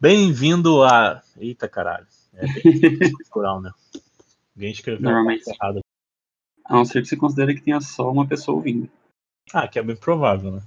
Bem-vindo a. Eita caralho. É cultural, né? Alguém escreveu Normalmente. errado. A não ser que você considere que tenha só uma pessoa ouvindo. Ah, que é bem provável, né?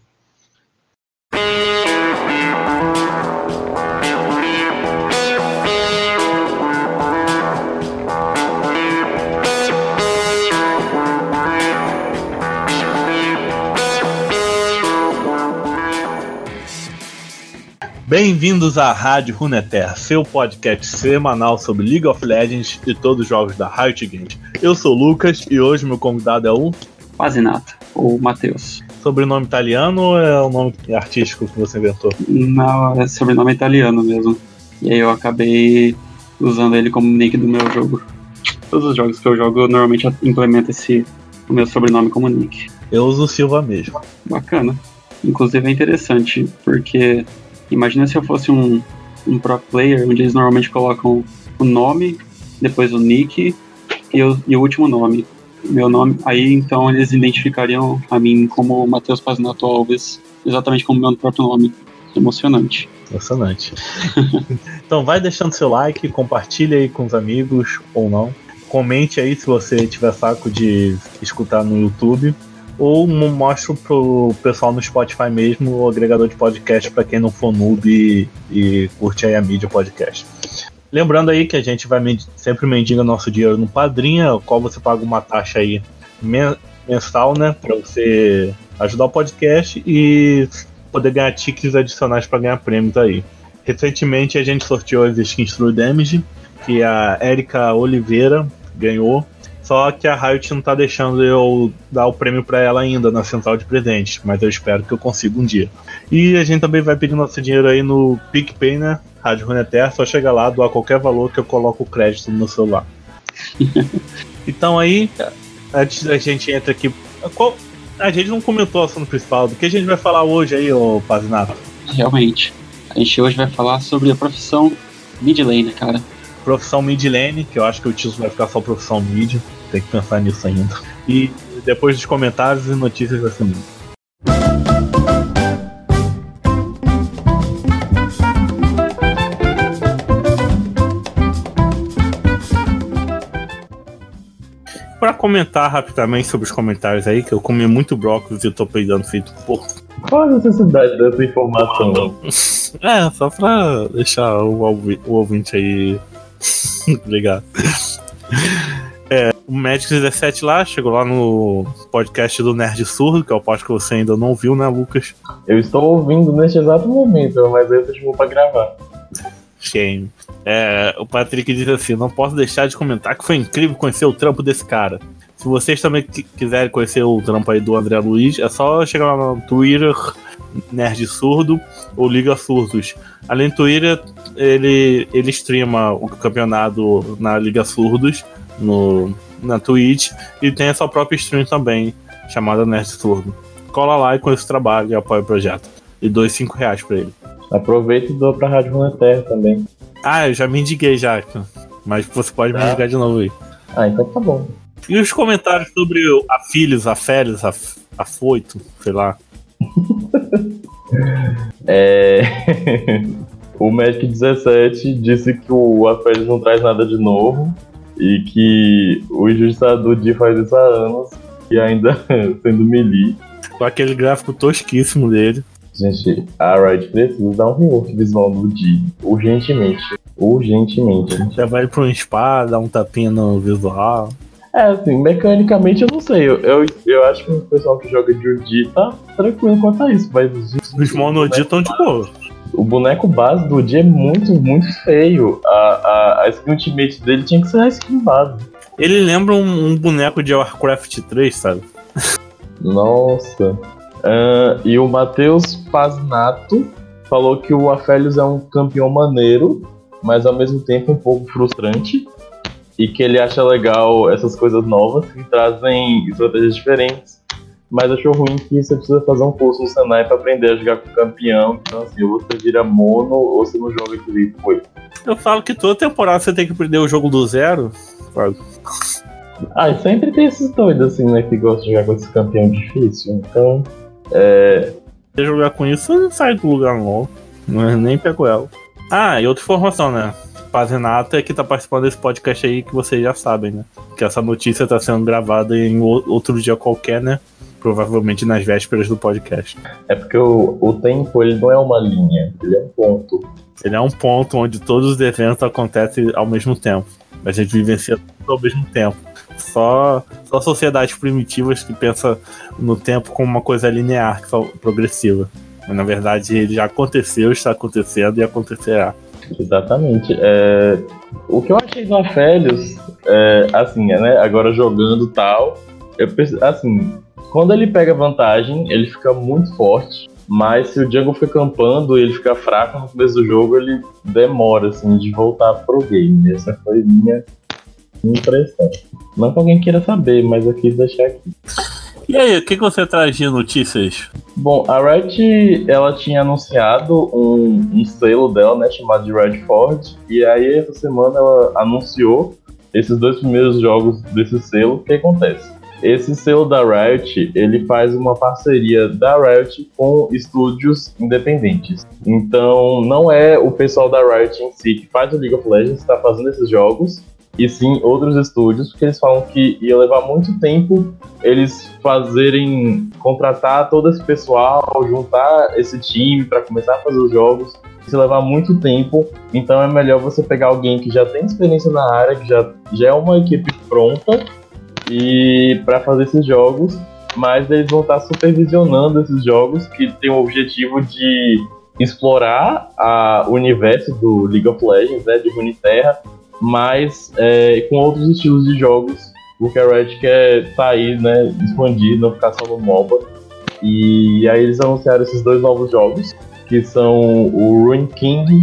Bem-vindos à Rádio Runeterra, seu podcast semanal sobre League of Legends e todos os jogos da Riot Games. Eu sou o Lucas e hoje meu convidado é o Quase nada. Ou Matheus. sobrenome italiano ou é o nome artístico que você inventou? Não, é sobrenome italiano mesmo. E aí eu acabei usando ele como nick do meu jogo. Todos os jogos que eu jogo, eu normalmente implemento esse o meu sobrenome como nick. Eu uso Silva mesmo. Bacana. Inclusive é interessante, porque imagina se eu fosse um, um pro player, onde eles normalmente colocam o nome, depois o nick e o, e o último nome. Meu nome. Aí então eles identificariam a mim como Matheus Pazinato Alves, exatamente como meu próprio nome. Emocionante. Impressionante. então vai deixando seu like, compartilha aí com os amigos ou não. Comente aí se você tiver saco de escutar no YouTube. Ou mo- mostra pro pessoal no Spotify mesmo, o agregador de podcast, para quem não for noob e, e curte aí a mídia podcast. Lembrando aí que a gente vai men- sempre mendiga nosso dinheiro no Padrinha, o qual você paga uma taxa aí men- mensal, né? Pra você ajudar o podcast e poder ganhar tickets adicionais para ganhar prêmios aí. Recentemente a gente sorteou as skins True Damage, que a Erika Oliveira ganhou. Só que a Riot não tá deixando eu dar o prêmio para ela ainda na central de presentes, mas eu espero que eu consiga um dia. E a gente também vai pedir nosso dinheiro aí no PicPay, né? Rádio Runeterra, só chega lá, doar qualquer valor que eu coloco o crédito no meu celular. então aí, antes da gente entrar aqui. qual- a gente não comentou o assunto principal. Do que a gente vai falar hoje aí, ô Pazinato? Realmente. A gente hoje vai falar sobre a profissão mid laner, cara. Profissão mid lane, que eu acho que o título vai ficar só profissão mid. Tem que pensar nisso ainda. E depois dos comentários e notícias da semana. Pra comentar rapidamente sobre os comentários aí, que eu comi muito brócolis e eu tô peidando feito porco. Qual a necessidade dessa informação? É, só pra deixar o, ouvi- o ouvinte aí ligado. O Magic 17 lá, chegou lá no podcast do Nerd Surdo, que é o podcast que você ainda não viu, né, Lucas? Eu estou ouvindo neste exato momento, mas aí eu chamou pra gravar. Shame. É, o Patrick diz assim: não posso deixar de comentar que foi incrível conhecer o trampo desse cara. Se vocês também qui- quiserem conhecer o trampo aí do André Luiz, é só chegar lá no Twitter, Nerd Surdo ou Liga Surdos. Além do Twitter, ele, ele streama o campeonato na Liga Surdos, no, na Twitch, e tem a sua própria stream também, chamada Nerd Surdo. Cola lá e conheça o trabalho e apoia o projeto. E doe 5 reais pra ele. Aproveita e doa pra Rádio Runeterra também. Ah, eu já me indiguei já. Mas você pode me Tá. indicar de novo aí. Ah, então tá bom. E os comentários sobre a Filhos, a Férias, a, a Foito, sei lá. É... o Magic 17 disse que o Aphelios não traz nada de novo e que o Injustiçado Di faz isso há anos e ainda sendo melee. Com aquele gráfico tosquíssimo dele. Gente, a Riot precisa dar um rework visual do Di urgentemente. Urgentemente. Já vai pra um spa, dá um tapinha no visual. É, assim, mecanicamente eu não sei. Eu, eu, eu acho que o pessoal que joga de Udi tá tranquilo quanto a isso, mas Os monodis estão de boa. O boneco base do Udi é muito, muito feio. A, a, a skin ultimate dele tinha que ser a skin base. Ele lembra um, um boneco de Warcraft 3, sabe? Nossa. Ah, e o Matheus Paznato falou que o Aphelios é um campeão maneiro, mas ao mesmo tempo um pouco frustrante. E que ele acha legal essas coisas novas que trazem estratégias diferentes. Mas achou ruim que você precisa fazer um curso no Senai pra aprender a jogar com o campeão. Então, assim, ou você vira mono ou você não joga direito. Foi. Eu falo que toda temporada você tem que aprender o jogo do zero. Ah, e sempre tem esses doidos assim, né, que gostam de jogar com esse campeão difícil. Então, é. Se jogar com isso, não sai do lugar não. É nem pego ela. Ah, e outra informação, né? Paz Renata é que tá participando desse podcast aí que vocês já sabem, né? Que essa notícia tá sendo gravada em outro dia qualquer, né? Provavelmente nas vésperas do podcast. É porque o, o tempo ele não é uma linha, ele é um ponto. Ele é um ponto onde todos os eventos acontecem ao mesmo tempo. A gente vivencia tudo ao mesmo tempo. Só, só sociedades primitivas que pensam no tempo como uma coisa linear, progressiva. Mas, na verdade, ele já aconteceu, está acontecendo e acontecerá. Exatamente. É, o que eu achei do Afélios, é, assim, né, agora jogando tal, eu assim, quando ele pega vantagem, ele fica muito forte. Mas se o Jungle fica campando e ele fica fraco no começo do jogo, ele demora, assim, de voltar pro game. Essa foi minha impressão. Não que alguém queira saber, mas eu quis deixar aqui. E aí, o que, você traz de notícias? Bom, a Red, ela tinha anunciado um, um selo dela, né, chamado de Redford, e aí essa semana ela anunciou esses dois primeiros jogos desse selo. O que acontece? Esse selo da Riot, ele faz uma parceria da Riot com estúdios independentes. Então, não é o pessoal da Riot em si que faz o League of Legends está fazendo esses jogos, e sim outros estúdios, porque eles falam que ia levar muito tempo eles fazerem contratar todo esse pessoal, juntar esse time para começar a fazer os jogos. Isso levar muito tempo, então é melhor você pegar alguém que já tem experiência na área, que já, já é uma equipe pronta e para fazer esses jogos, mas eles vão estar supervisionando esses jogos que tem o objetivo de explorar a, o universo do League of Legends, né, de Runeterra, mas é, com outros estilos de jogos, porque a Red quer sair, né, expandir, não ficar só no MOBA. E aí eles anunciaram esses dois novos jogos, que são o Ruin King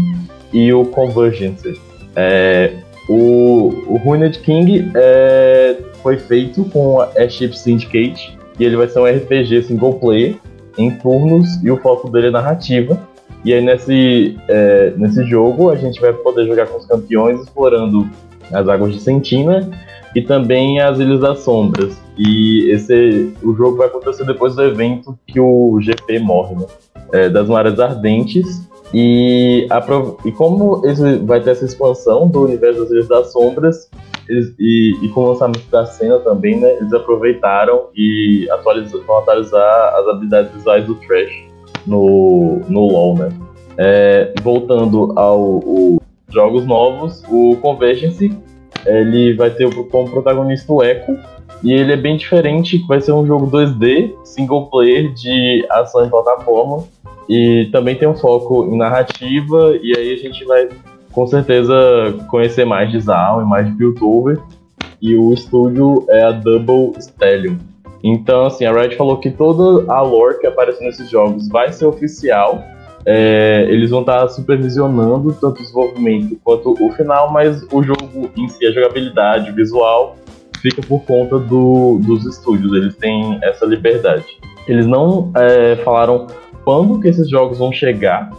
e o Convergence. É, o, o Ruined King é, foi feito com a Airship Syndicate, e ele vai ser um RPG single player em turnos, e o foco dele é narrativa. E aí nesse, é, nesse jogo a gente vai poder jogar com os campeões explorando as águas de Sentina e também as Ilhas das Sombras. E esse o jogo vai acontecer depois do evento que o GP morre, né? É, das Maras Ardentes. E, a, e como esse, vai ter essa expansão do universo das Ilhas das Sombras, eles, e, e, com o lançamento da cena também, né? Eles aproveitaram e atualizam, vão atualizar as habilidades visuais do Trash no, no LoL, né? É, voltando aos jogos novos, o Convergence ele vai ter como protagonista o Echo, e ele é bem diferente, vai ser um jogo 2D, single player de ação em plataforma, e também tem um foco em narrativa, e aí a gente vai com certeza conhecer mais de Zal e mais de Piltover, e o estúdio é a Double Stallion. Então, assim, a Riot falou que toda a lore que aparece nesses jogos vai ser oficial. É, eles vão estar supervisionando tanto o desenvolvimento quanto o final, mas o jogo em si, a jogabilidade, o visual, fica por conta do, dos estúdios. Eles têm essa liberdade. Eles não é, falaram quando que esses jogos vão chegar,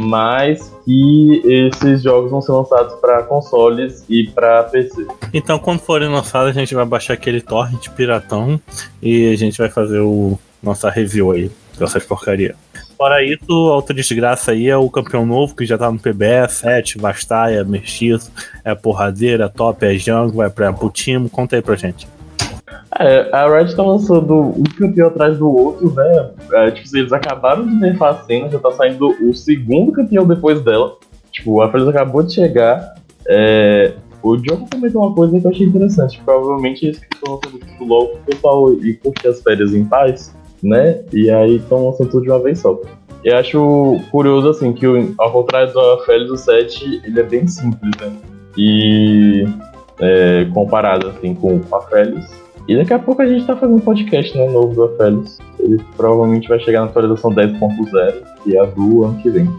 mas que esses jogos vão ser lançados para consoles e para PC. Então, quando forem lançados, a gente vai baixar aquele torrent piratão e a gente vai fazer o nossa review aí dessas porcaria. Fora isso, a outra desgraça aí é o campeão novo que já tá no PBE, 7, Vastaia, Mestiço, é porradeira, top, é Jango, vai pra time. Conta aí pra gente. É, a Red tá lançando um campeão atrás do outro, né? É, tipo, eles acabaram de nerfar a cena, já tá saindo o segundo campeão depois dela. Tipo, a Feliz acabou de chegar. É, o Diogo comentou uma coisa que eu achei interessante. Provavelmente eles estão lançando o LOL pro pessoal e curtir as férias em paz, né? E aí estão lançando tudo de uma vez só. Eu acho curioso, assim, que ao contrário do Félix, o 7, ele é bem simples, né? E é, comparado, assim, com a Félix, e daqui a pouco a gente tá fazendo um podcast né, novo do Aphelios. Ele provavelmente vai chegar na atualização 10.0, que é a do ano que vem.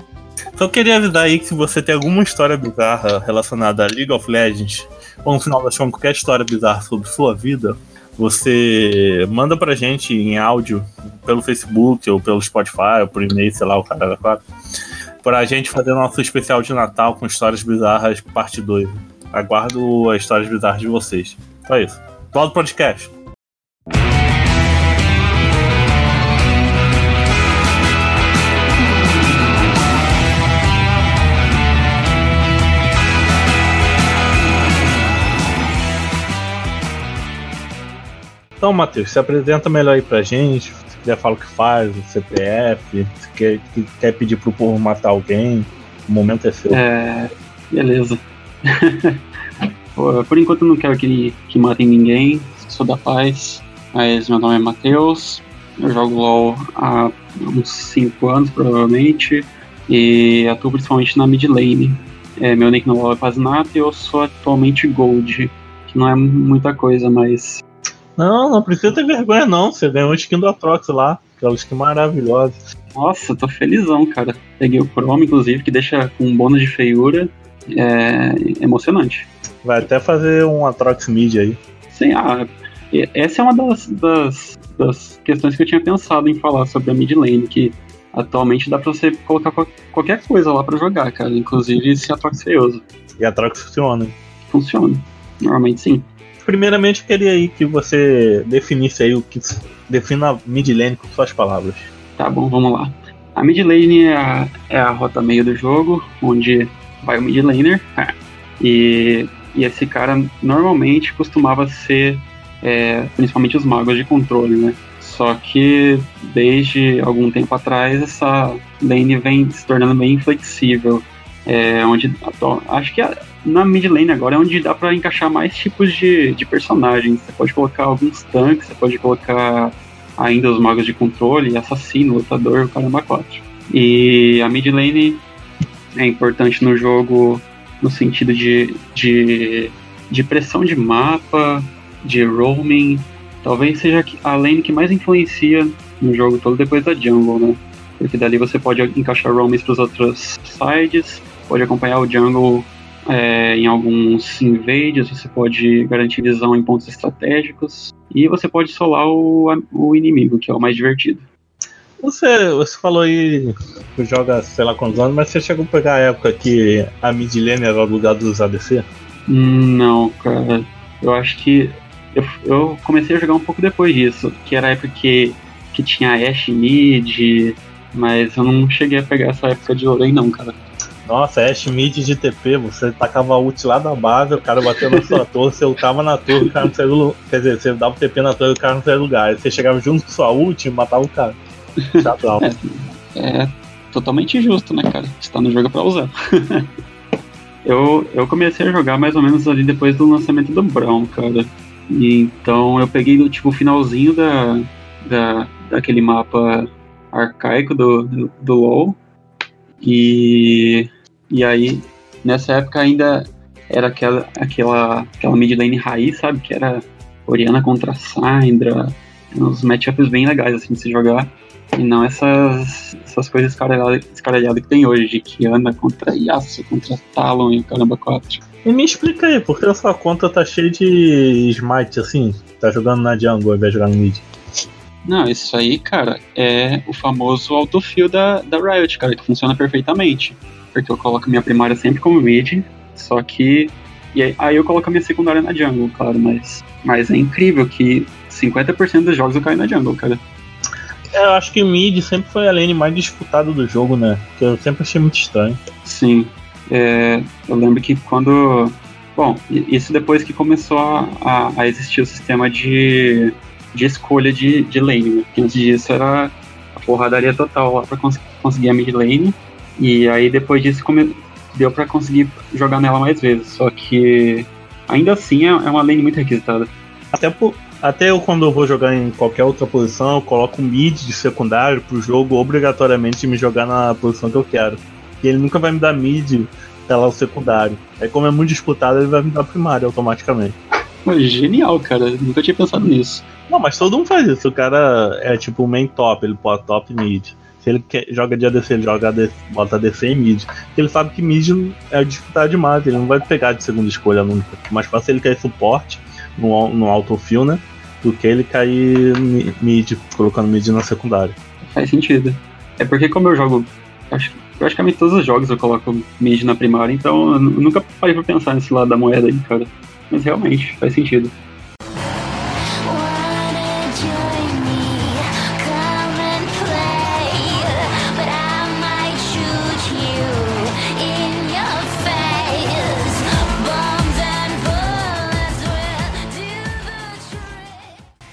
Então eu queria avisar aí que se você tem alguma história bizarra relacionada a League of Legends, ou no final das contas qualquer história bizarra sobre sua vida, você manda pra gente em áudio pelo Facebook ou pelo Spotify ou por e-mail, sei lá, o cara da quatro, pra gente fazer nosso especial de Natal com histórias bizarras parte 2. Aguardo as histórias bizarras de vocês. Só isso. Volta do podcast. Então, Matheus, se apresenta melhor aí pra gente. Se quiser falar o que faz, o CPF, se quer, quer pedir pro povo matar alguém, o momento é seu. É. Beleza. Por enquanto eu não quero que, que matem ninguém, sou da paz. Mas meu nome é Matheus, eu jogo LOL há uns 5 anos provavelmente e atuo principalmente na mid lane. É, meu nick no LoL é Pazinato e eu sou atualmente Gold, que não é muita coisa, mas Não, não precisa ter vergonha, não. Você ganhou um skin do Atrox lá. Aquela skin maravilhosa. Nossa, tô felizão, cara. Peguei o Chrome, inclusive, que deixa com um bônus de feiura. É emocionante. Vai até fazer um Atrox mid aí. Sim, ah, essa é uma das, das, das questões que eu tinha pensado em falar sobre a mid lane, que atualmente dá pra você colocar qual- qualquer coisa lá pra jogar, cara. Inclusive esse Atrox feioso. E Atrox funciona. Funciona. Normalmente sim. Primeiramente, eu queria aí que você definisse aí o que. Defina a mid lane com suas palavras. Tá bom, vamos lá. A mid lane é a, é a rota meio do jogo, onde vai o mid laner. E, e esse cara normalmente costumava ser é, principalmente os magos de controle, né? Só que desde algum tempo atrás essa lane vem se tornando bem flexível. É, onde acho que na mid lane agora é onde dá pra encaixar mais tipos de, de personagens. Você pode colocar alguns tanques, você pode colocar ainda os magos de controle, assassino, lutador, o caramba 4. E a mid lane é importante no jogo no sentido de, de, de pressão de mapa, de roaming. Talvez seja a lane que mais influencia no jogo todo depois da jungle, né? Porque dali você pode encaixar roamings para os outros sides, pode acompanhar o jungle é, em alguns invades, você pode garantir visão em pontos estratégicos e você pode solar o, o inimigo, que é o mais divertido. Você, você falou aí que joga sei lá quantos anos, mas você chegou a pegar a época que a mid lane era o lugar dos ADC? Não, cara. Eu acho que eu, eu comecei a jogar um pouco depois disso, que era a época que, que tinha Ashe mid, mas eu não cheguei a pegar essa época de aí não, cara. Nossa, Ash mid de TP, você tacava ult lá da base, o cara bateu na sua torre, você ultava na torre, o cara não saiu do lu- Quer dizer, você dava o TP na torre e o cara não saiu do lugar. Aí você chegava junto com sua ult e matava o cara. Chatão. É totalmente justo, né, cara? Está no jogo pra usar. eu, eu comecei a jogar mais ou menos ali depois do lançamento do Brown, cara. E então eu peguei do tipo finalzinho da, da daquele mapa arcaico do, do, do LoL. E, e aí, nessa época ainda era aquela, aquela, aquela mid lane raiz, sabe? Que era Oriana contra Syndra. Uns matchups bem legais assim de se jogar. E não essas, essas coisas escaralhadas que tem hoje, de Kiana contra Yasuo, contra Talon e o caramba 4. E me explica aí, por que a sua conta tá cheia de smite assim? Tá jogando na jungle ao invés de jogar no mid? Não, isso aí, cara, é o famoso autofill da, da Riot, cara, que funciona perfeitamente. Porque eu coloco minha primária sempre como mid, só que. E aí, aí eu coloco a minha secundária na jungle, claro, mas. Mas é incrível que 50% dos jogos eu caio na jungle, cara. É, eu acho que mid sempre foi a lane mais disputada do jogo, né? Que eu sempre achei muito estranho. Sim. É, eu lembro que quando. Bom, i- isso depois que começou a, a- a existir o sistema de, de escolha de, de lane, né? Porque antes disso era a porradaria total lá pra cons conseguir a mid lane. E aí depois disso come- deu pra conseguir jogar nela mais vezes. Só que ainda assim é, é uma lane muito requisitada. Até, por- até eu, quando eu vou jogar em qualquer outra posição, eu coloco um mid de secundário pro jogo obrigatoriamente me jogar na posição que eu quero. E ele nunca vai me dar mid pela o secundário. Aí, como é muito disputado, ele vai me dar primário automaticamente. Genial, cara. Nunca tinha pensado nisso. Não, mas todo mundo faz isso. O cara é tipo o main top, ele bota top mid. Se ele quer, joga de ADC, ele joga ADC, bota ADC e mid. Porque ele sabe que mid é disputado demais, ele não vai pegar de segunda escolha nunca. Mais fácil ele cair suporte no, no autofill, né? Do que ele cair mi- mid, colocando mid na secundária. Faz sentido. É porque como eu jogo. Acho praticamente todos os jogos eu coloco mid na primária, então eu nu- nunca parei pra pensar nesse lado da moeda aí, cara. Mas realmente, faz sentido.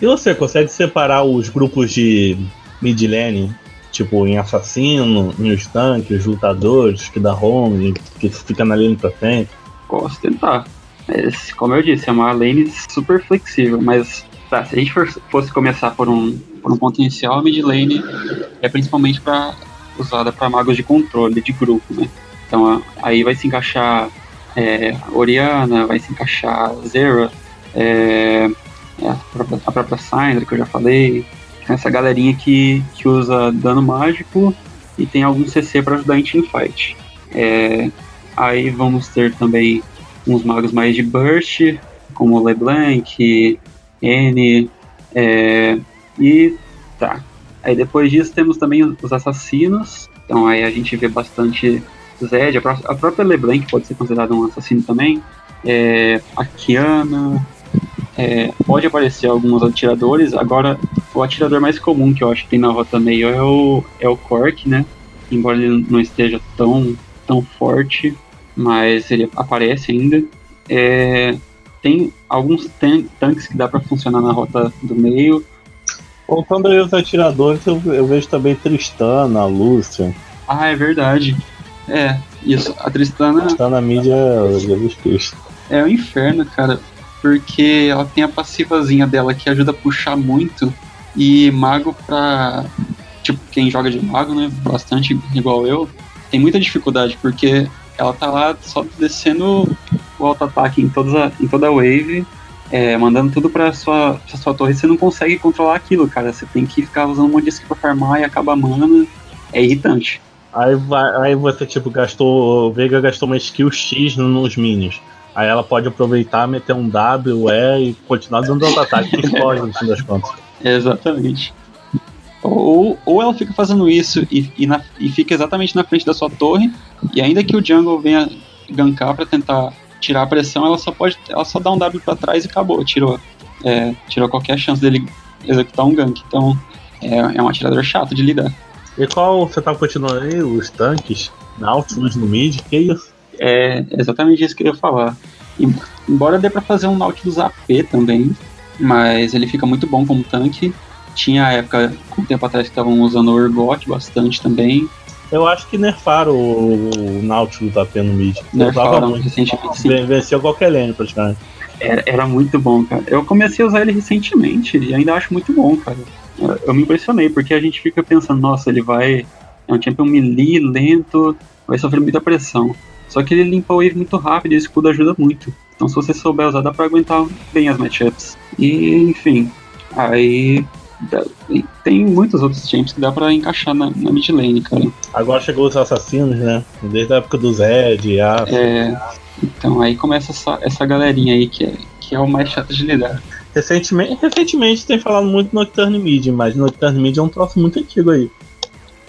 E você consegue separar os grupos de mid lane? Tipo, em assassino, em os tanques, lutadores, que dá home, que fica na lane pra frente? Posso tentar. Mas, como eu disse, é uma lane super flexível, mas tá, se a gente fosse começar por um, por um ponto inicial, a mid lane é principalmente para usada para magos de controle de grupo, né? Então aí vai se encaixar é, Oriana, vai se encaixar Zera, é, é, a, própria, a própria que eu já falei, essa galerinha que, que usa dano mágico e tem algum CC para ajudar em teamfight. É, aí vamos ter também uns magos mais de burst, como LeBlanc, N, é, e tá. Aí depois disso temos também os assassinos, então aí a gente vê bastante Zed, a própria LeBlanc pode ser considerada um assassino também, é, a Kiana, é, pode aparecer alguns atiradores, agora o atirador mais comum que eu acho que tem na rota meio é o, é o Cork, né? Embora ele não esteja tão, tão forte, mas ele aparece ainda. É, tem alguns tan tanques que dá para funcionar na rota do meio. Voltando aí os atiradores, eu, eu vejo também Tristana, Lúcia. Ah, é verdade. É, isso. A Tristana. Tristana mídia é Jesus Cristo. É o inferno, cara. Porque ela tem a passivazinha dela que ajuda a puxar muito. E mago pra. Tipo, quem joga de mago, né? Bastante igual eu. Tem muita dificuldade, porque ela tá lá só descendo o auto-ataque em, toda em toda a wave, é, mandando tudo pra sua, pra sua torre, você não consegue controlar aquilo, cara. Você tem que ficar usando um monte de pra farmar e acaba mana. É irritante. Aí, vai, aí você, tipo, gastou. O Veiga gastou uma skill X nos minions. Aí ela pode aproveitar, meter um W, E e continuar dando auto-ataque que pode, no fim das contas. Exatamente. Ou, ou ela fica fazendo isso e, e, na, e fica exatamente na frente da sua torre, e ainda que o jungle venha gankar para tentar tirar a pressão, ela só pode. Ela só dá um W para trás e acabou, tirou. É, tirou qualquer chance dele executar um gank. Então é, é um atirador chato de lidar. E qual você tá continuando aí? Os tanques? Nautilus no mid? Que isso? É exatamente isso que eu ia falar. E, embora dê para fazer um Nautilus AP também, mas ele fica muito bom como tanque. Tinha a época, um tempo atrás, que estavam usando o Urgot bastante também. Eu acho que nerfaram o, Nautilus AP no mid. Nerfaram muito. recentemente, sim. Venceu qualquer lane, praticamente. Era, era muito bom, cara. Eu comecei a usar ele recentemente e ainda acho muito bom, cara. Eu me impressionei, porque a gente fica pensando, nossa, ele vai. É um champion melee, lento, vai sofrer muita pressão. Só que ele limpa o wave muito rápido e o escudo ajuda muito. Então se você souber usar, dá pra aguentar bem as matchups. E, enfim, aí tem muitos outros champs que dá pra encaixar na, na mid lane, cara. Agora chegou os assassinos, né? Desde a época do Zed, a... É, então aí começa essa, essa galerinha aí que é, que é o mais chato de lidar. Recentemente, recentemente tem falado muito no Nocturne Mid, mas Nocturne Mid é um troço muito antigo aí.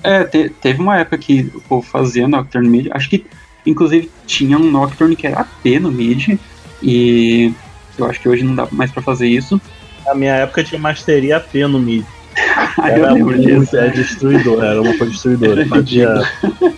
É, te, teve uma época que o povo fazia Nocturne Mid, acho que inclusive tinha um Nocturne que era AP no mid, e eu acho que hoje não dá mais pra fazer isso. Na minha época tinha Masteria AP no mid. era muito, disso. É destruidor, era uma coisa destruidora. Fazia,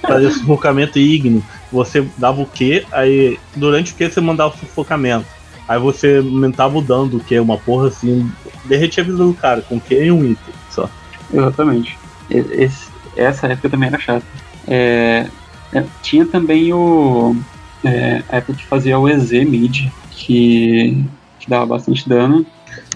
fazia sufocamento ígneo. Você dava o Q, aí durante o Q você mandava o sufocamento. Aí você aumentava o dano do Q, uma porra assim, derretia a vida do cara, com Q e um item só. Exatamente. Esse, essa época também era chata. É, é, tinha também o. É, a época que fazia o EZ mid, que, que dava bastante dano.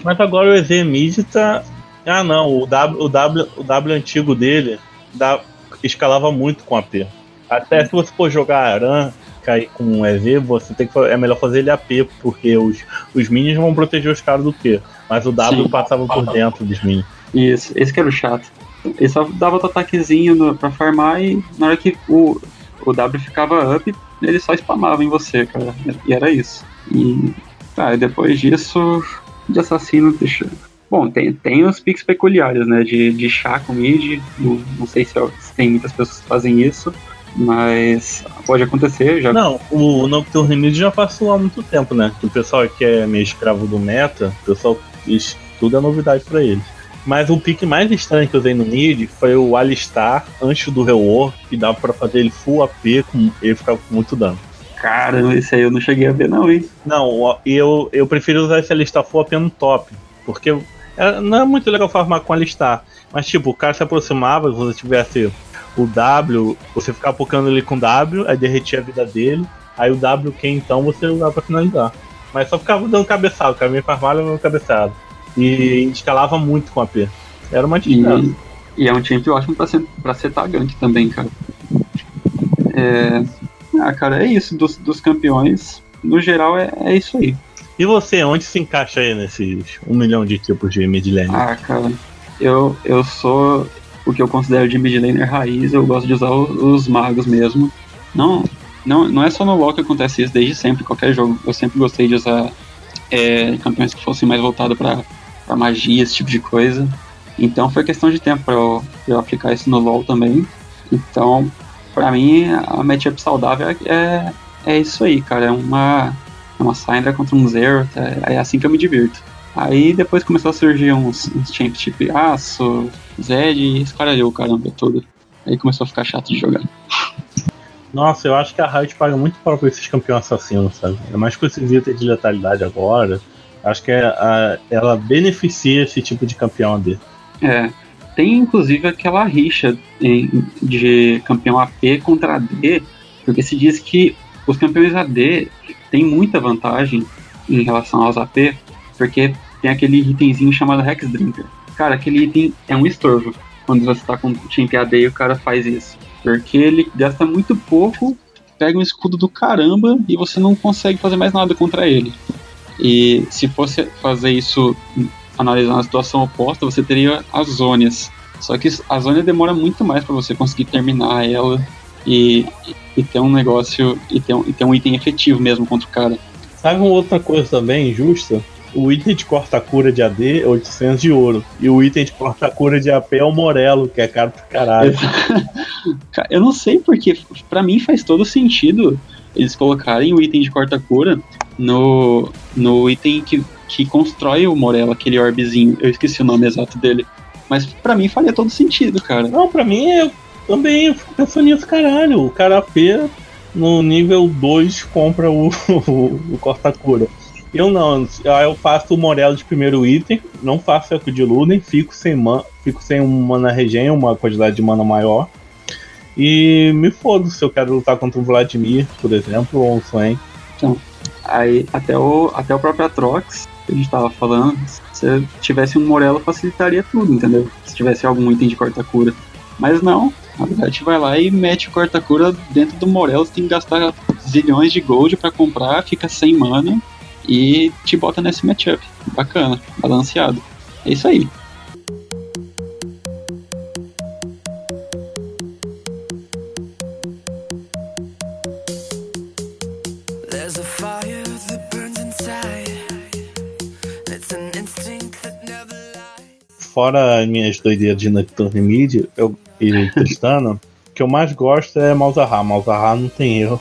Mas agora o EZ mid tá. Ah não, o W, o W, o w antigo dele dá, escalava muito com AP. Até se você for jogar Aran, cair com um EV, você tem que é melhor fazer ele AP, porque os, os minions vão proteger os caras do Q. Mas o W Sim. passava por dentro dos minions. Isso, esse que era o chato. Ele só dava outro ataquezinho no, pra farmar e na hora que o, o W ficava up, ele só spamava em você, cara. E era isso. E tá, e depois disso, de assassino, deixa. Bom, tem, tem os picks peculiares, né? De, de chá com mid. Não, não sei se, se tem muitas pessoas que fazem isso. Mas pode acontecer, já. Não, o Nocturne Mid já passou há muito tempo, né? O pessoal que é meio escravo do meta, o pessoal isso tudo é novidade para eles. Mas o pique mais estranho que eu usei no mid foi o Alistar antes do Rework, que dava para fazer ele full AP, com, ele ficava com muito dano. Cara, esse aí eu não cheguei a ver não, hein? Não, eu, eu prefiro usar esse Alistar full AP no top, porque é, não é muito legal farmar com alistar. Mas tipo, o cara se aproximava, se você tivesse o W, você ficava focando ele com W, aí derretia a vida dele. Aí o W que então você usava pra finalizar. Mas só ficava dando cabeçado, o cara me farmava dando cabeçado. E escalava muito com a P. Era uma desgraça. E, e é um champ ótimo pra ser, pra ser gank também, cara. É... Ah, cara, é isso. Dos, dos campeões, no geral, é, é isso aí. E você, onde se encaixa aí nesses um milhão de tipos de mid lane? Ah, cara, eu, eu sou o que eu considero de mid laner raiz, eu gosto de usar os magos mesmo. Não, não, não é só no LoL que acontece isso, desde sempre, qualquer jogo. Eu sempre gostei de usar é, campeões que fossem mais voltados para magia, esse tipo de coisa. Então foi questão de tempo para eu, eu, aplicar isso no LoL também. Então, para mim, a matchup saudável é, é isso aí, cara. É uma, é uma Syndra contra um Zero, é, é assim que eu me divirto. Aí depois começou a surgir uns, uns tipo Aço, Zed e escaralhou o caramba todo. Aí começou a ficar chato de jogar. Nossa, eu acho que a Riot paga muito pau por esses campeões assassinos, sabe? É mais com esses itens de letalidade agora. Acho que é a, ela beneficia esse tipo de campeão dele. É. Tem inclusive aquela rixa de campeão AP contra AD, porque se diz que os campeões AD têm muita vantagem em relação aos AP, porque tem aquele itemzinho chamado Hex Drinker. Cara, aquele item é um estorvo quando você tá com o Champ AD e o cara faz isso. Porque ele gasta muito pouco, pega um escudo do caramba e você não consegue fazer mais nada contra ele. E se fosse fazer isso, analisar a situação oposta, você teria as zonas. Só que a zona demora muito mais para você conseguir terminar ela e, e ter um negócio e ter um, e ter um item efetivo mesmo contra o cara. Sabe uma outra coisa também injusta? o item de corta-cura de AD é 800 de ouro. E o item de corta-cura de AP é o Morelo, que é caro pra caralho. Eu não sei porque, para mim faz todo sentido eles colocarem o item de corta-cura no, no item que, que constrói o Morelo, aquele orbezinho. Eu esqueci o nome exato dele. Mas para mim faria todo sentido, cara. Não, pra mim eu também fico pensando nisso, caralho. O cara AP no nível 2 compra o, o, o corta-cura. Eu não, eu faço o Morelo de primeiro item, não faço eco de Luden, fico sem man, fico sem um mana regen, uma quantidade de mana maior. E me fodo se eu quero lutar contra o Vladimir, por exemplo, ou um Swain. Então, aí até o, até o próprio Atrox, que a gente tava falando, se tivesse um Morelo facilitaria tudo, entendeu? Se tivesse algum item de corta-cura. Mas não, na verdade vai lá e mete corta-cura dentro do Morelo, você tem que gastar zilhões de gold para comprar, fica sem mana e te bota nesse matchup. Bacana, balanceado. É isso aí. Fora as minhas doideiras de Nocturne Mid, eu e testando, o que eu mais gosto é Malzahar. Malzahar não tem erro.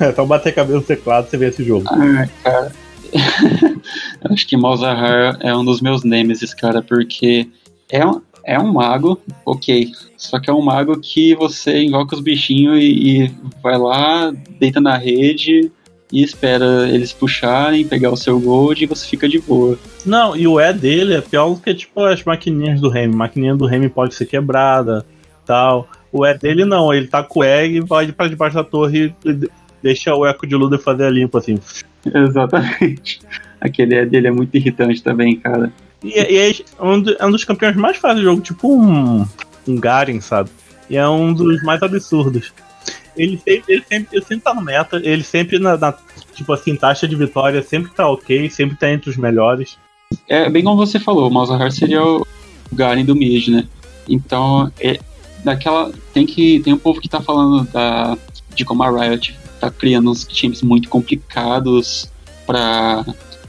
É só bater a cabeça no teclado e você vê esse jogo. Ah, cara, Acho que Malzahar é um dos meus nemesis, cara, porque é um, é um mago, ok. Só que é um mago que você invoca os bichinhos e, e vai lá, deita na rede e espera eles puxarem, pegar o seu gold e você fica de boa. Não, e o E dele é pior do que tipo as maquininhas do Remy. A maquininha do Remy pode ser quebrada tal. O E dele não, ele tá com o E e vai para debaixo da torre e deixa o eco de Luda fazer a limpa assim. Exatamente. Aquele é dele é muito irritante também, cara. E, e é, um, é um dos campeões mais fáceis do jogo, tipo um, um Garen, sabe? E é um dos mais absurdos. Ele sempre, ele sempre, ele sempre tá no meta, ele sempre na, na, tipo assim, taxa de vitória sempre tá ok, sempre tá entre os melhores. É bem como você falou, o Malzahar seria o Garen do mid, né? Então, é, daquela tem que tem um povo que tá falando da de como a Riot tá criando uns times muito complicados para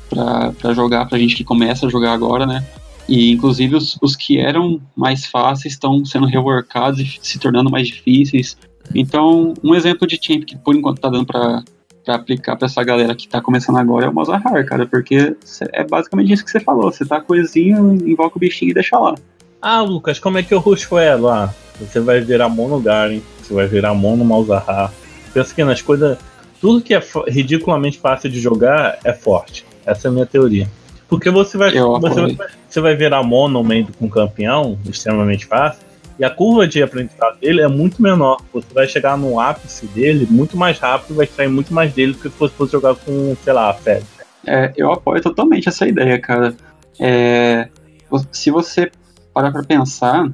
para jogar, pra gente que começa a jogar agora, né? E inclusive os, os que eram mais fáceis estão sendo reworkados e se tornando mais difíceis. Então, um exemplo de time que por enquanto tá dando para para aplicar para essa galera que tá começando agora é o Mozahar, cara, porque é basicamente isso que você falou. Você tá coisinho, invoca o bichinho e deixa lá. Ah, Lucas, como é que eu rusho ela? Você vai virar mono Garen, você vai virar mono Malzahar, penso que nas coisas. Tudo que é ridiculamente fácil de jogar é forte. Essa é a minha teoria. Porque você vai, Eu você, vai- você vai virar mono meio com campeão, extremamente fácil, e a curva de aprendizado dele é muito menor. Você vai chegar no ápice dele muito mais rápido, vai extrair muito mais dele do que se fosse jogar com, sei lá, a Fed. É, eu apoio totalmente essa ideia, cara. É, se você parar pra pensar,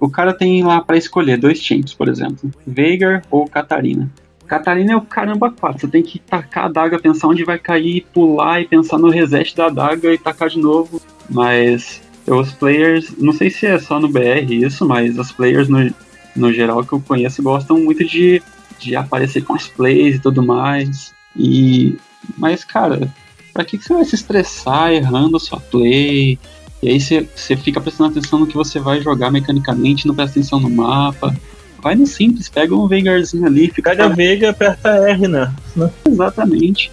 o cara tem lá pra escolher dois champs, por exemplo, Veigar ou Catarina. Catarina é o caramba 4, você tem que tacar a daga, pensar onde vai cair, pular e pensar no reset da daga e tacar de novo. Mas os players, não sei se é só no BR isso, mas os players no, no geral que eu conheço gostam muito de, de aparecer com as plays e tudo mais. E mas, cara, pra que, que você vai se estressar errando a sua play? E aí você, você fica prestando atenção no que você vai jogar mecanicamente, não presta atenção no mapa. Vai no simples, pega um Veigarzinho ali, fica Pega a Veiga e aperta R, né? exatamente.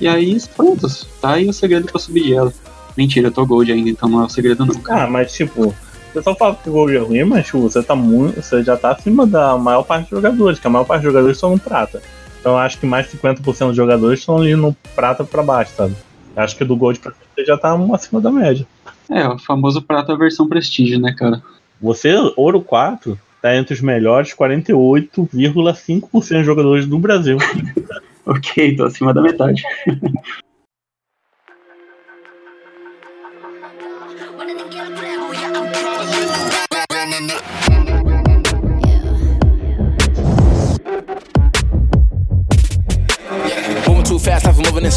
E aí, pronto, tá aí o segredo pra subir de ela. Mentira, eu tô gold ainda, então não é o segredo não. Ah, mas tipo, o pessoal fala que o Gold é ruim, mas tipo, você tá muito. Você já tá acima da maior parte dos jogadores, que a maior parte dos jogadores estão no prata. Então eu acho que mais de 50% dos jogadores estão ali no prata pra baixo, sabe? Eu acho que do Gold pra cima você já tá acima da média. É, o famoso prata versão prestígio, né, cara? Você, Ouro 4, tá entre os melhores 48,5% dos jogadores do Brasil. Ok, tô acima da metade.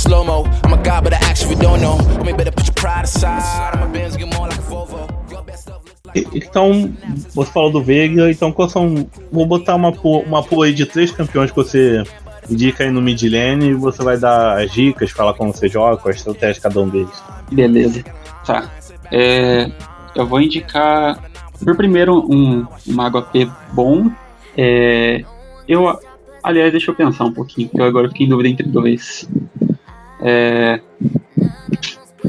slow mo. I'm a god, but I act if you don't know. Homie, better put your pride aside. I'm a Benz, get more like a Volvo. Your best stuff looks like. Então, você falou do Veiga, então quais são. Vou botar uma, po- uma pool aí de três campeões que você indica aí no mid lane e você vai dar as dicas, falar como você joga, qual a estratégia de cada um deles. Beleza. Tá. É, eu vou indicar, por primeiro, um, um mago AP bom. É, eu, aliás, deixa eu pensar um pouquinho, porque eu agora fiquei em dúvida entre dois. É,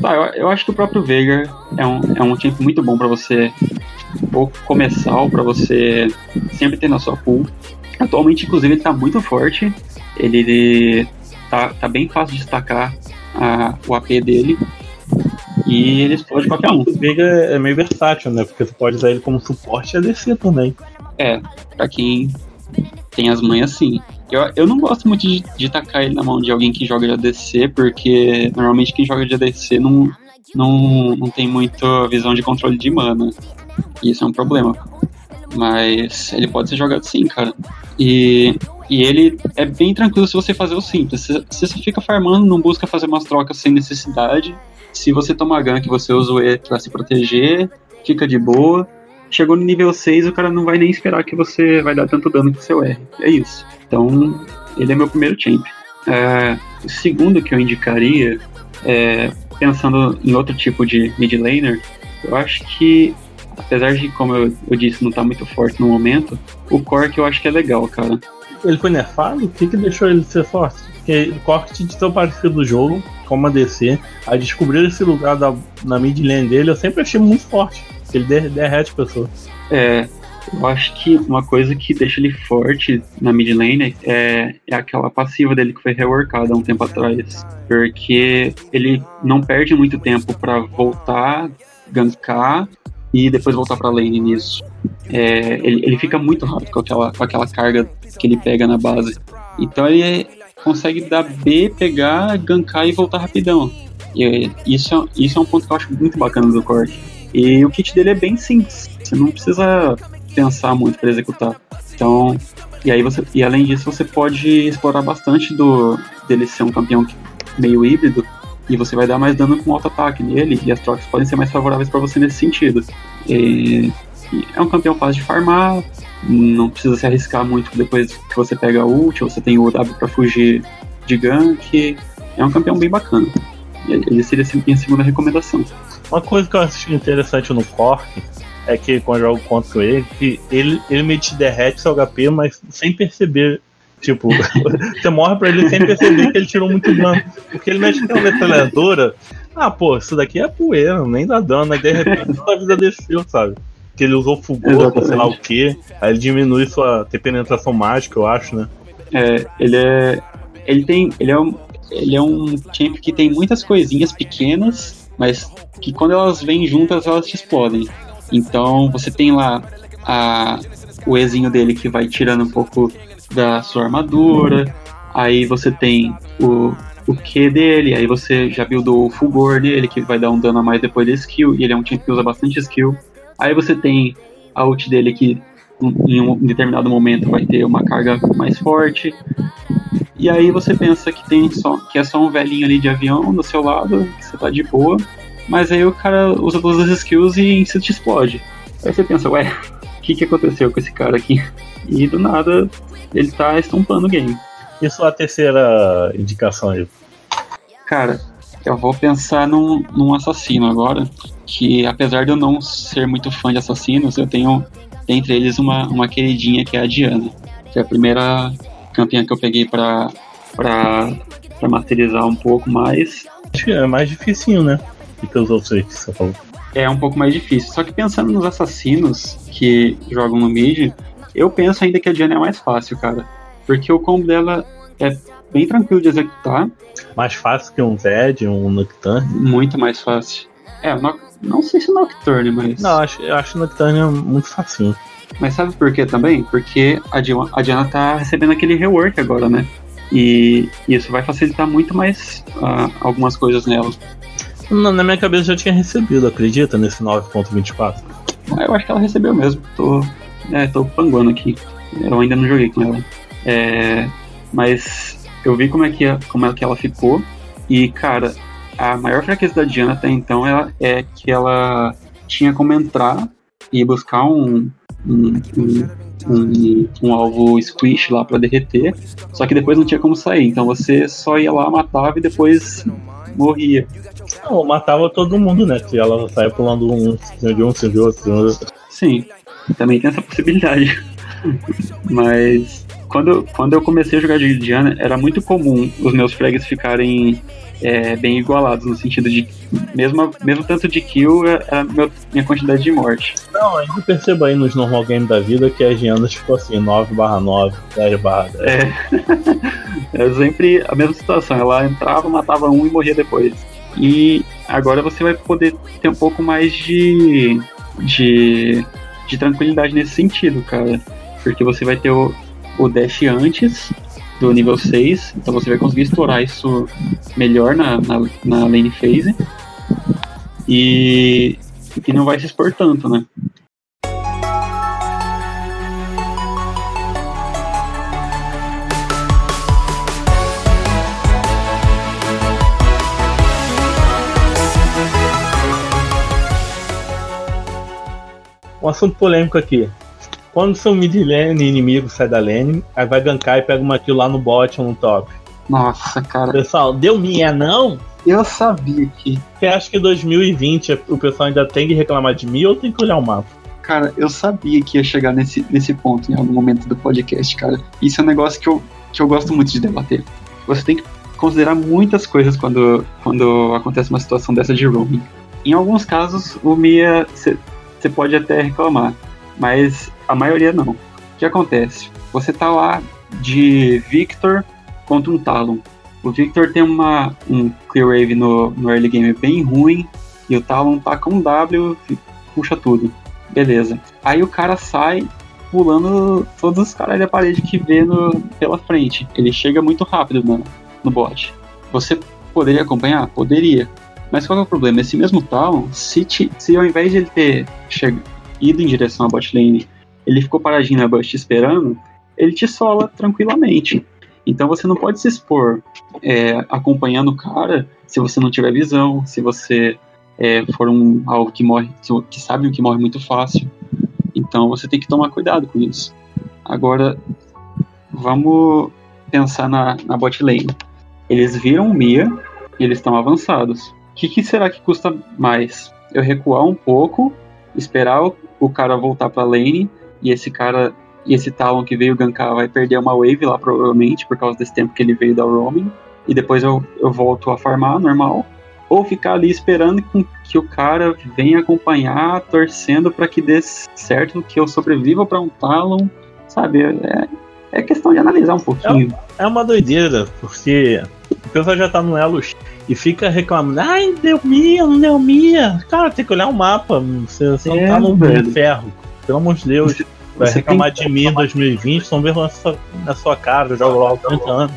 tá, eu, eu acho que o próprio Veigar é um, é um tempo muito bom pra você ou começar ou pra você sempre ter na sua pool. Atualmente, inclusive, ele tá muito forte. Ele, ele tá, tá bem fácil de destacar a- o AP dele. E ele explode qualquer um. O Veiga é meio versátil, né? Porque você pode usar ele como suporte e ADC também. É, pra quem tem as manhas, sim. Eu, eu não gosto muito de, de tacar ele na mão de alguém que joga de ADC, porque normalmente quem joga de ADC não, não, não tem muita visão de controle de mana. E isso é um problema. Mas ele pode ser jogado sim, cara. E, e ele é bem tranquilo se você fazer o simples. Se você fica farmando, não busca fazer umas trocas sem necessidade. Se você toma gank, você usa o E pra se proteger, fica de boa. Chegou no nível 6, o cara não vai nem esperar que você vai dar tanto dano com seu R. É isso. Então, ele é meu primeiro champ. É, o segundo que eu indicaria, é, pensando em outro tipo de mid laner, eu acho que, apesar de, como eu, eu disse, não tá muito forte no momento, o Cork eu acho que é legal, cara. Ele foi nerfado? O que, que deixou ele ser forte? Porque o Cork desapareceu do jogo, como a DC. A descobrir esse lugar da, na mid lane dele, eu sempre achei muito forte. Ele der- derrete pessoas. É, eu acho que uma coisa que deixa ele forte na mid lane é, é aquela passiva dele que foi reworkada há um tempo atrás. Porque ele não perde muito tempo pra voltar, gankar e depois voltar pra lane nisso. É, ele, ele fica muito rápido com aquela, com aquela carga que ele pega na base. Então ele consegue dar B, pegar, gankar e voltar rapidão. E isso, é- isso é um ponto que eu acho muito bacana do Cork. E o kit dele é bem simples. Você não precisa pensar muito para executar. Então, e aí você e além disso você pode explorar bastante do dele ser um campeão meio híbrido e você vai dar mais dano com alto ataque nele e as trocas podem ser mais favoráveis para você nesse sentido. E- e é um campeão fácil de farmar, não precisa se arriscar muito depois que você pega a ult, você tem o W para fugir de gank. É um campeão bem bacana. Ele seria assim, minha segunda recomendação. Uma coisa que eu acho interessante no Cork é que quando eu jogo contra ele, que ele, ele meio te derrete seu HP, mas sem perceber. Tipo, você morre pra ele sem perceber que ele tirou muito dano. Porque ele mexe com a metralhadora. Ah, pô, isso daqui é poeira, nem dá dano. Aí de repente a vida desceu, sabe? Que ele usou fulgor, sei lá o que. Aí ele diminui sua ter penetração mágica, eu acho, né? É, ele é. Ele tem. Ele é um. Ele é um champ que tem muitas coisinhas pequenas, mas que quando elas vêm juntas elas te explodem. Então você tem lá a, o Ezinho dele que vai tirando um pouco da sua armadura, aí você tem o, o Q dele, aí você já buildou o Fulgor dele, que vai dar um dano a mais depois da skill, e ele é um champ que usa bastante skill. Aí você tem a ult dele que em um determinado momento vai ter uma carga mais forte. E aí você pensa que tem só que é só um velhinho ali de avião do seu lado, que você tá de boa, mas aí o cara usa todas as skills e você te explode. Aí você pensa, ué, o que, que aconteceu com esse cara aqui? E do nada ele tá estampando o game. E sua terceira indicação aí? Cara, eu vou pensar num, num assassino agora, que apesar de eu não ser muito fã de assassinos, eu tenho dentre eles uma, uma queridinha que é a Diana, que é a primeira campeã que eu peguei pra, pra, pra masterizar um pouco mais. Acho que é mais dificinho, né? Do que os outros aí que você falou. É um pouco mais difícil. Só que pensando nos assassinos que jogam no mid, eu penso ainda que a Diana é mais fácil, cara. Porque o combo dela é bem tranquilo de executar. Mais fácil que um Zed, um Nocturne? Muito mais fácil. É, não, não sei se Nocturne, mas. Não, acho, eu acho o Nocturne muito facinho. Mas sabe por quê também? Porque a Diana, a Diana tá recebendo aquele rework agora, né? E isso vai facilitar muito mais uh, algumas coisas nela. Na, na, minha cabeça já tinha recebido, acredita, nesse 9.24? Ah, eu acho que ela recebeu mesmo. Tô, é, tô panguando aqui. Eu ainda não joguei com ela. É, mas eu vi como é, que, como é que ela ficou. E, cara, a maior fraqueza da Diana até então é, é que ela tinha como entrar e buscar um, um, um, um, um alvo squish lá para derreter, só que depois não tinha como sair, então você só ia lá, matava e depois morria. Não, matava todo mundo, né? Se ela saia pulando um de um, de outro. Sim, também tem essa possibilidade. Mas quando, quando eu comecei a jogar de Diana, era muito comum os meus frags ficarem é, bem igualados, no sentido de mesmo, mesmo tanto de kill é, é a minha quantidade de morte. Não, ainda percebo aí nos normal game da vida que as Dianas ficou assim, 9 barra 9, 10 barra 10. É. é sempre a mesma situação, ela entrava, matava um e morria depois. E agora você vai poder ter um pouco mais de, de, de tranquilidade nesse sentido, cara. Porque você vai ter o, o dash antes do nível 6, então você vai conseguir estourar isso melhor na, na, na lane phase. E, e não vai se expor tanto, né? Um assunto polêmico aqui. Quando seu mid lane inimigo sai da lane, aí vai gankar e pega uma kill lá no bot ou no top. Nossa, cara. Pessoal, deu minha não? Eu sabia que. Você acha que 2020 o pessoal ainda tem que reclamar de mim ou tem que olhar o mapa? Cara, eu sabia que ia chegar nesse, nesse ponto em algum momento do podcast, cara. Isso é um negócio que eu, que eu gosto muito de debater. Você tem que considerar muitas coisas quando, quando acontece uma situação dessa de roaming. Em alguns casos, o Mia, você pode até reclamar mas a maioria não. O que acontece? Você tá lá de Victor contra um Talon. O Victor tem uma, um Clear Wave no, no early game bem ruim e o Talon tá com um W e puxa tudo. Beleza. Aí o cara sai pulando todos os caras da parede que vê no, pela frente. Ele chega muito rápido no, no bot. Você poderia acompanhar? Poderia. Mas qual é o problema? Esse mesmo Talon, se, te, se ao invés de ele ter chegado ido em direção à bot lane, ele ficou paradinho na bush esperando, ele te sola tranquilamente. Então você não pode se expor é, acompanhando o cara se você não tiver visão, se você é, for um alvo que morre, que, sabe o que morre muito fácil. Então você tem que tomar cuidado com isso. Agora, vamos pensar na, na. Eles viram o Mia e eles estão avançados. O que, que será que custa mais? Eu recuar um pouco, esperar o, cara voltar pra lane e esse cara e esse Talon que veio gankar vai perder uma wave lá provavelmente por causa desse tempo que ele veio da roaming e depois eu, eu volto a farmar normal ou ficar ali esperando que o cara venha acompanhar, torcendo para que dê certo, que eu sobreviva para um Talon, sabe? É, é questão de analisar um pouquinho. É, é uma doideira, porque o pessoal já tá no elo e fica reclamando, ai, deu mia, não deu mia. Cara, tem que olhar o mapa, você, você É, não tá no velho. ferro. Pelo amor de Deus. Vai Você reclamar tem- de mim em 2020, estão vendo na sua, na sua cara, eu jogo lá há 30 anos.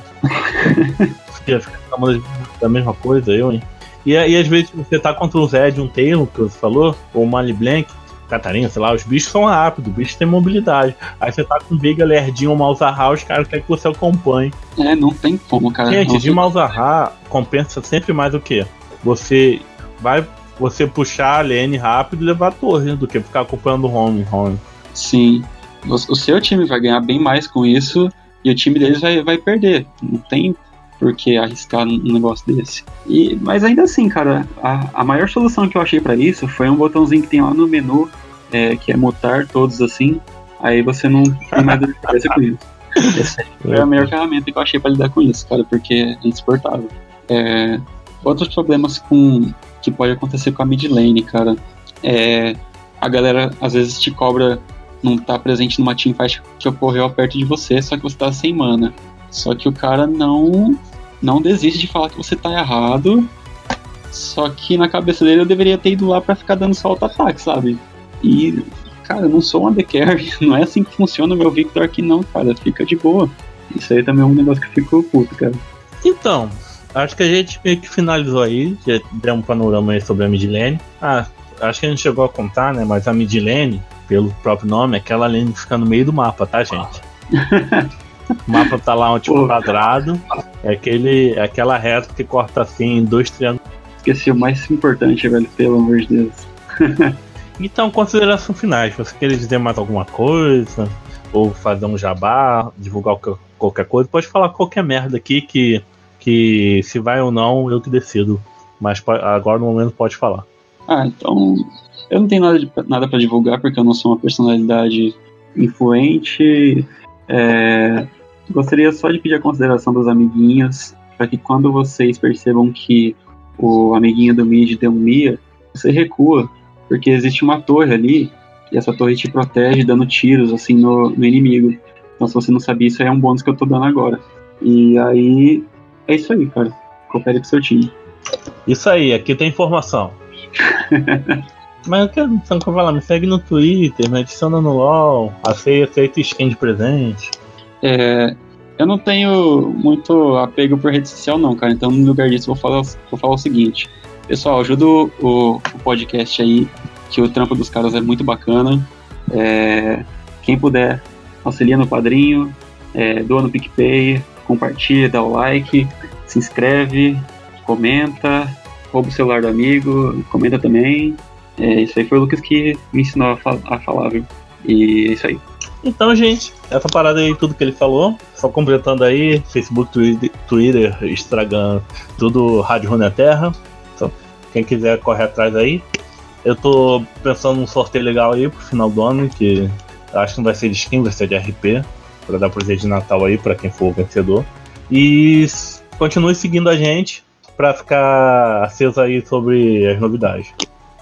Fica fica reclamando da mesma coisa, eu, hein? E, e às vezes você tá contra o Zed, um Taylor, que você falou, ou uma Ali Blank, Catarina, sei lá, os bichos são rápidos, os bichos têm mobilidade. Aí você tá com Veiga Lerdinho Malzahar, os caras querem que você acompanhe. É, não tem como, cara. Gente, Não de Malzahar compensa sempre mais o quê? Você vai você puxar a lane rápido e levar a torre, do que ficar acompanhando o home, home. Sim. O, o seu time vai ganhar bem mais com isso e o time deles vai, vai perder. Não tem por que arriscar um negócio desse. E, mas ainda assim, cara, a, a maior solução que eu achei pra isso foi um botãozinho que tem lá no menu, é, que é mutar todos assim. Aí você não tem mais cabeça com isso. Essa foi a melhor ferramenta que eu achei pra lidar com isso, cara, porque é insuportável. É, outros problemas com que pode acontecer com a mid lane, cara, é a galera às vezes te cobra não tá presente numa teamfight que ocorreu perto de você, só que você tá sem mana. Só que o cara não não desiste de falar que você tá errado. Só que na cabeça dele eu deveria ter ido lá pra ficar dando só auto-ataque, sabe? E, cara, eu não sou um undercarry, não é assim que funciona o meu Victor aqui não, cara, fica de boa. Isso aí também é um negócio que eu fico puto, cara. Então, acho que a gente meio que finalizou aí, já deu um panorama aí sobre a midlane. Ah, acho que a gente chegou a contar, né? Mas a midlane, pelo próprio nome, é aquela lane que fica no meio do mapa, tá, gente? o mapa tá lá um tipo quadrado, é, aquele, é aquela reta que corta assim em dois triângulos. Esqueci o mais importante, velho, pelo amor de Deus. Então, considerações finais. Você quer dizer mais alguma coisa? Ou fazer um jabá, divulgar qualquer- coisa? Pode falar qualquer merda aqui que, que se vai ou não, eu que decido. Mas agora no momento pode falar. Ah, então. Eu não tenho nada, de, nada para divulgar porque eu não sou uma personalidade influente. É, gostaria só de pedir a consideração dos amiguinhos para que quando vocês percebam que o amiguinho do mid deu um Mia, você recua, porque existe uma torre ali e essa torre te protege dando tiros assim no, no inimigo. Então, se você não sabia, isso aí é um bônus que eu tô dando agora. E aí, é isso aí, cara. Coopere com seu time. Isso aí, aqui tem informação. Mas eu quero, você não falar, me segue no Twitter, me adiciona no LOL, aceita, aceita skin de presente. É, eu não tenho muito apego por rede social, não, cara. Então, no lugar disso, vou falar, vou falar o seguinte: Pessoal, ajuda o, o- podcast aí, que o trampo dos caras é muito bacana. É, quem puder, auxilia no padrinho, é, doa no PicPay, compartilha, dá o like, se inscreve, comenta, rouba o celular do amigo, comenta também. É, isso aí foi o Lucas que me ensinou a, a falar, viu? E é isso aí. Então, gente, essa parada aí, tudo que ele falou, só completando aí, Facebook, Twitter, Instagram, tudo Rádio Rune Terra. Então, quem quiser correr atrás aí. Eu tô pensando num sorteio legal aí pro final do ano, que acho que não vai ser de skin, vai ser de RP, pra dar presente de Natal aí pra quem for o vencedor. E continue seguindo a gente pra ficar aceso aí sobre as novidades.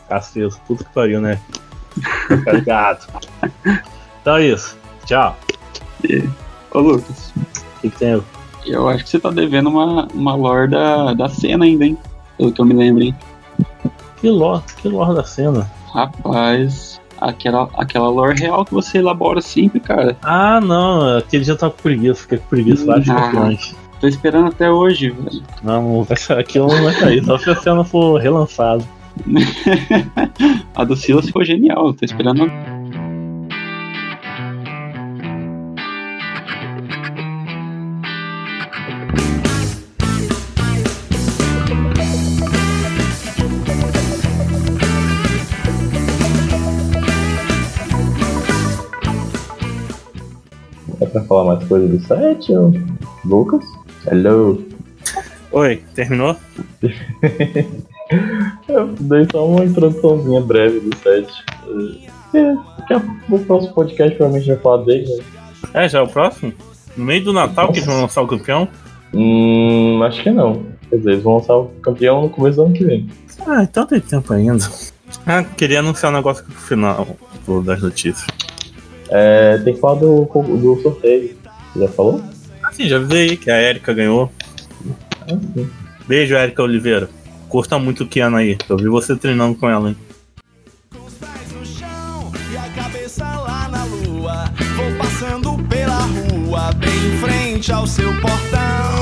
Aceso, tudo que pariu, né? Ficar ligado. Então é isso. Tchau. Ô, Lucas. O que, que tem? Eu acho que você tá devendo uma, uma lore da, da cena ainda, hein? Pelo que eu me lembro, hein? Que lore, que lore da cena. Rapaz, aquela, aquela lore real que você elabora sempre, cara. Ah, não, aquele já tá com preguiça, fiquei com preguiça vários Ah. campeões. Tô esperando até hoje, velho. Não, aquilo não vai sair, só se a cena for relançada. A do Silas ficou genial, tô esperando. Pra falar mais coisa do ou... Lucas? Hello. Oi, terminou? Eu dei só uma introduçãozinha breve do set. É, daqui a pouco o próximo podcast provavelmente vai falar dele, né? É, já é o próximo? No meio do Natal que eles vão lançar o campeão? Hum, acho que não. Quer dizer, eles vão lançar o campeão no começo do ano que vem. Ah, então tem tempo ainda. Ah, queria anunciar um negócio no final das notícias. É, tem que falar do, do sorteio. Você já falou? Ah, sim, já avisei aí que a Erika ganhou. Assim. Beijo, Erika Oliveira. Curta muito o Kiana aí. Eu vi você treinando com ela, hein? Com os pés no chão e a cabeça lá na lua. Vou passando pela rua, bem em frente ao seu portão.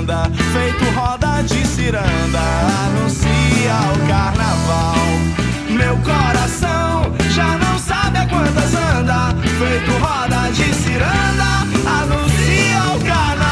anda, feito roda de ciranda, anuncia o carnaval. Meu coração já não sabe a quantas anda, feito roda de ciranda, anuncia o carnaval.